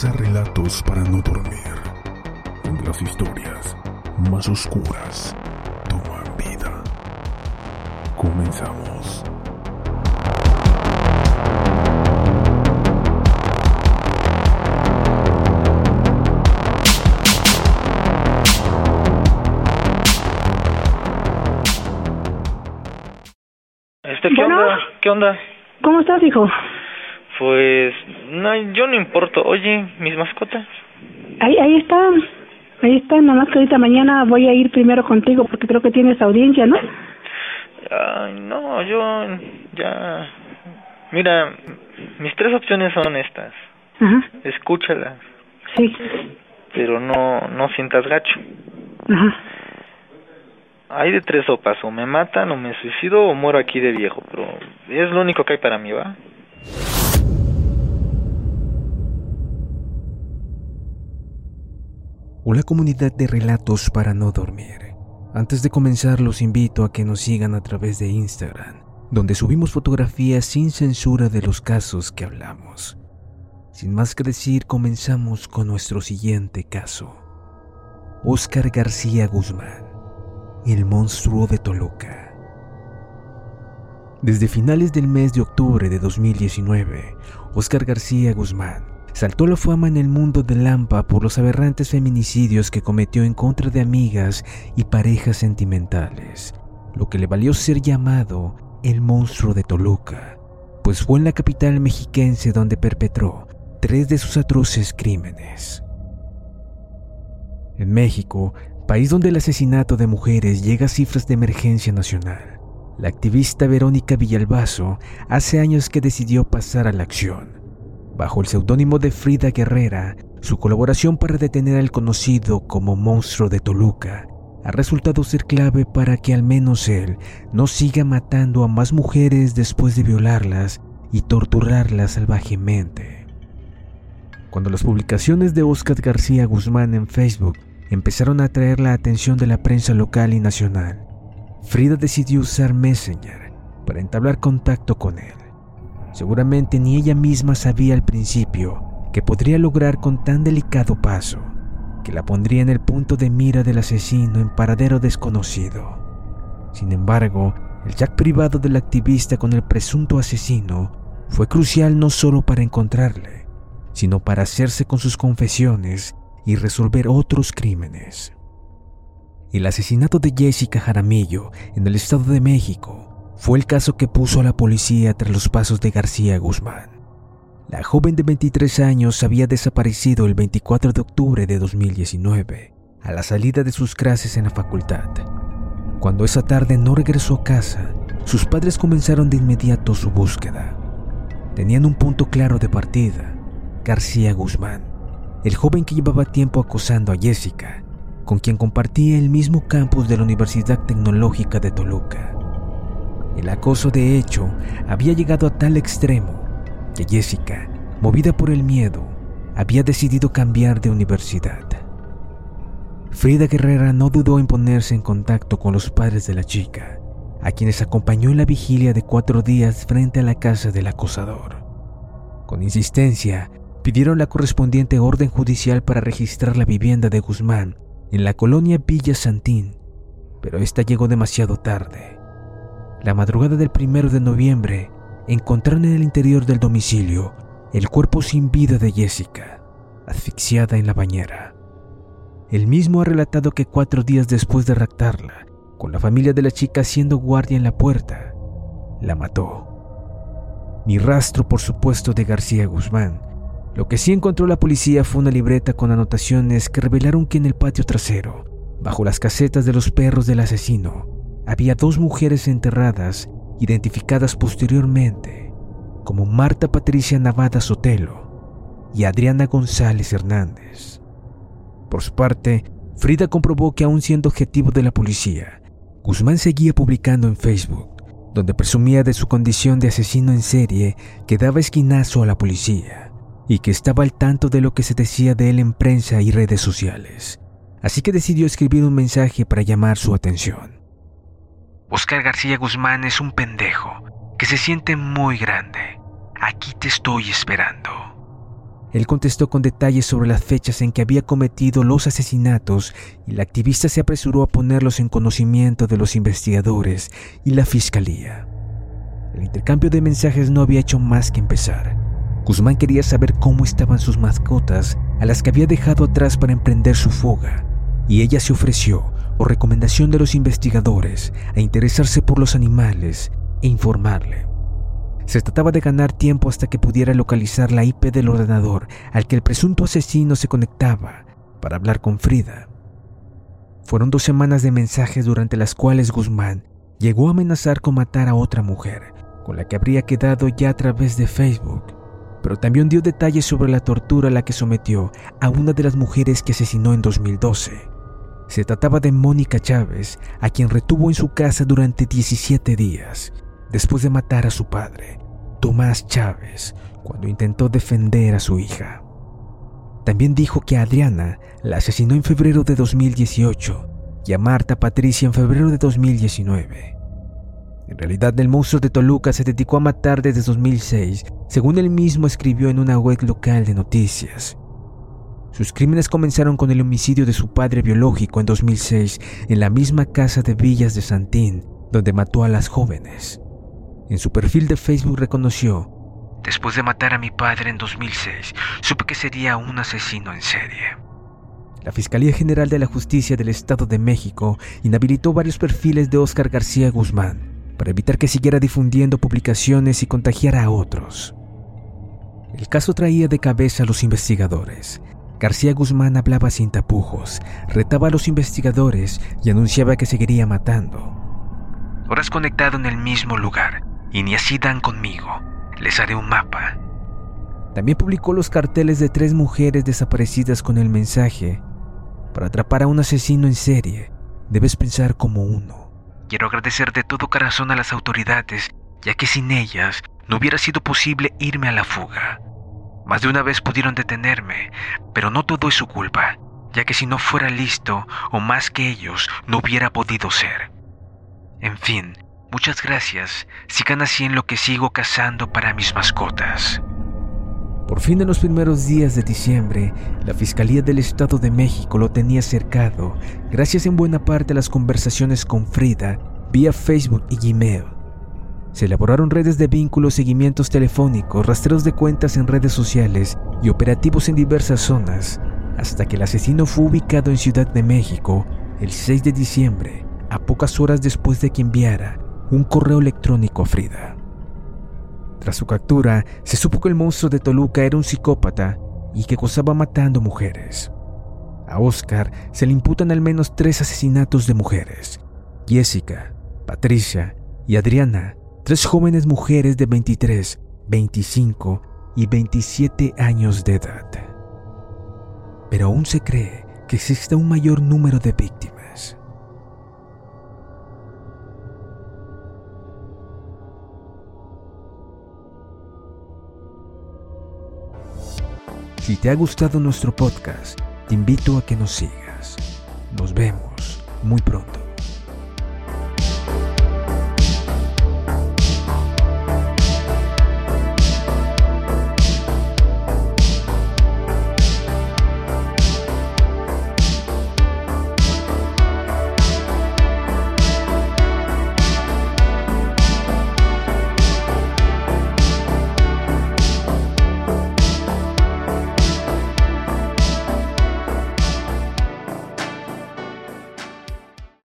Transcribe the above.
Relatos para no dormir, donde las historias más oscuras toman vida. Comenzamos. Este, ¿qué Bueno. onda? ¿Qué onda? ¿Cómo estás, hijo? Pues, no, yo no importo. Oye, mis mascotas. Ahí, ahí está. Ahí está, nada más que ahorita mañana voy a ir primero contigo porque creo que tienes audiencia, ¿no? Ay, no, yo ya... Mira, mis tres opciones son estas. Ajá, Escúchalas, sí. pero no, no sientas gacho. Ajá. Hay de tres sopas, o me matan, o me suicido, o muero aquí de viejo, pero es lo único que hay para mí, ¿va? Hola comunidad de relatos para no dormir. Antes de comenzar los invito a que nos sigan a través de Instagram, donde subimos fotografías sin censura de los casos que hablamos. Sin más que decir, comenzamos con nuestro siguiente caso. Oscar García Guzmán, el monstruo de Toluca. Desde finales del mes de octubre de 2019, Oscar García Guzmán saltó la fama en el mundo de Lampa por los aberrantes feminicidios que cometió en contra de amigas y parejas sentimentales, lo que le valió ser llamado el monstruo de Toluca, pues fue en la capital mexiquense donde perpetró tres de sus atroces crímenes. En México, país donde el asesinato de mujeres llega a cifras de emergencia nacional, la activista Verónica Villalbazo hace años que decidió pasar a la acción. Bajo el seudónimo de Frida Guerrera, su colaboración para detener al conocido como monstruo de Toluca ha resultado ser clave para que al menos él no siga matando a más mujeres después de violarlas y torturarlas salvajemente. Cuando las publicaciones de Oscar García Guzmán en Facebook empezaron a atraer la atención de la prensa local y nacional, Frida decidió usar Messenger para entablar contacto con él. Seguramente ni ella misma sabía al principio que podría lograr con tan delicado paso, que la pondría en el punto de mira del asesino en paradero desconocido. Sin embargo, el chat privado del activista con el presunto asesino fue crucial no solo para encontrarle, sino para hacerse con sus confesiones y resolver otros crímenes. El asesinato de Jessica Jaramillo en el Estado de México fue el caso que puso a la policía tras los pasos de García Guzmán. La joven de 23 años había desaparecido el 24 de octubre de 2019, a la salida de sus clases en la facultad. Cuando esa tarde no regresó a casa, sus padres comenzaron de inmediato su búsqueda. Tenían un punto claro de partida, García Guzmán, el joven que llevaba tiempo acosando a Jessica, con quien compartía el mismo campus de la Universidad Tecnológica de Toluca. El acoso, de hecho, había llegado a tal extremo que Jessica, movida por el miedo, había decidido cambiar de universidad. Frida Guerrera no dudó en ponerse en contacto con los padres de la chica, a quienes acompañó en la vigilia de cuatro días frente a la casa del acosador. Con insistencia, pidieron la correspondiente orden judicial para registrar la vivienda de Guzmán en la colonia Villa Santín, pero esta llegó demasiado tarde. La madrugada del primero de noviembre, encontraron en el interior del domicilio el cuerpo sin vida de Jessica, asfixiada en la bañera. El mismo ha relatado que cuatro días después de raptarla, con la familia de la chica haciendo guardia en la puerta, la mató. Ni rastro, por supuesto, de García Guzmán. Lo que sí encontró la policía fue una libreta con anotaciones que revelaron que en el patio trasero, bajo las casetas de los perros del asesino, había dos mujeres enterradas identificadas posteriormente como Marta Patricia Navada Sotelo y Adriana González Hernández. Por su parte, Frida comprobó que aún siendo objetivo de la policía, Guzmán seguía publicando en Facebook, donde presumía de su condición de asesino en serie que daba esquinazo a la policía y que estaba al tanto de lo que se decía de él en prensa y redes sociales. Así que decidió escribir un mensaje para llamar su atención. Oscar García Guzmán es un pendejo que se siente muy grande. Aquí te estoy esperando. Él contestó con detalles sobre las fechas en que había cometido los asesinatos y la activista se apresuró a ponerlos en conocimiento de los investigadores y la fiscalía. El intercambio de mensajes no había hecho más que empezar. Guzmán quería saber cómo estaban sus mascotas a las que había dejado atrás para emprender su fuga, y ella se ofreció, por recomendación de los investigadores, a interesarse por los animales e informarle. Se trataba de ganar tiempo hasta que pudiera localizar la IP del ordenador al que el presunto asesino se conectaba para hablar con Frida. Fueron dos semanas de mensajes durante las cuales Guzmán llegó a amenazar con matar a otra mujer, con la que habría quedado ya a través de Facebook, pero también dio detalles sobre la tortura a la que sometió a una de las mujeres que asesinó en 2012. Se trataba de Mónica Chávez, a quien retuvo en su casa durante 17 días después de matar a su padre, Tomás Chávez, cuando intentó defender a su hija. También dijo que a Adriana la asesinó en febrero de 2018 y a Marta Patricia en febrero de 2019. En realidad, el monstruo de Toluca se dedicó a matar desde 2006, según él mismo escribió en una web local de noticias. Sus crímenes comenzaron con el homicidio de su padre biológico en 2006 en la misma casa de Villas de Santín, donde mató a las jóvenes. En su perfil de Facebook reconoció, Después de matar a mi padre en 2006, supe que sería un asesino en serie. La Fiscalía General de la Justicia del Estado de México inhabilitó varios perfiles de Óscar García Guzmán para evitar que siguiera difundiendo publicaciones y contagiara a otros. El caso traía de cabeza a los investigadores. García Guzmán hablaba sin tapujos, retaba a los investigadores y anunciaba que seguiría matando. Horas conectado en el mismo lugar, y ni así dan conmigo. Les haré un mapa. También publicó los carteles de tres mujeres desaparecidas con el mensaje, para atrapar a un asesino en serie, debes pensar como uno. Quiero agradecer de todo corazón a las autoridades, ya que sin ellas no hubiera sido posible irme a la fuga. Más de una vez pudieron detenerme, pero no todo es su culpa, ya que si no fuera listo o más que ellos, no hubiera podido ser. En fin, Muchas gracias. Sigan así en lo que sigo cazando para mis mascotas. Por fin en los primeros días de diciembre, la Fiscalía del Estado de México lo tenía cercado, gracias en buena parte a las conversaciones con Frida vía Facebook y Gmail. Se elaboraron redes de vínculos, seguimientos telefónicos, rastreos de cuentas en redes sociales y operativos en diversas zonas, hasta que el asesino fue ubicado en Ciudad de México el 6 de diciembre, a pocas horas después de que enviara un correo electrónico a Frida. Tras su captura, se supo que el monstruo de Toluca era un psicópata y que gozaba matando mujeres. A Oscar se le imputan al menos tres asesinatos de mujeres. Jessica, Patricia y Adriana, tres jóvenes mujeres de 23, 25 y 27 años de edad. Pero aún se cree que existe un mayor número de víctimas. Si te ha gustado nuestro podcast, te invito a que nos sigas. Nos vemos muy pronto.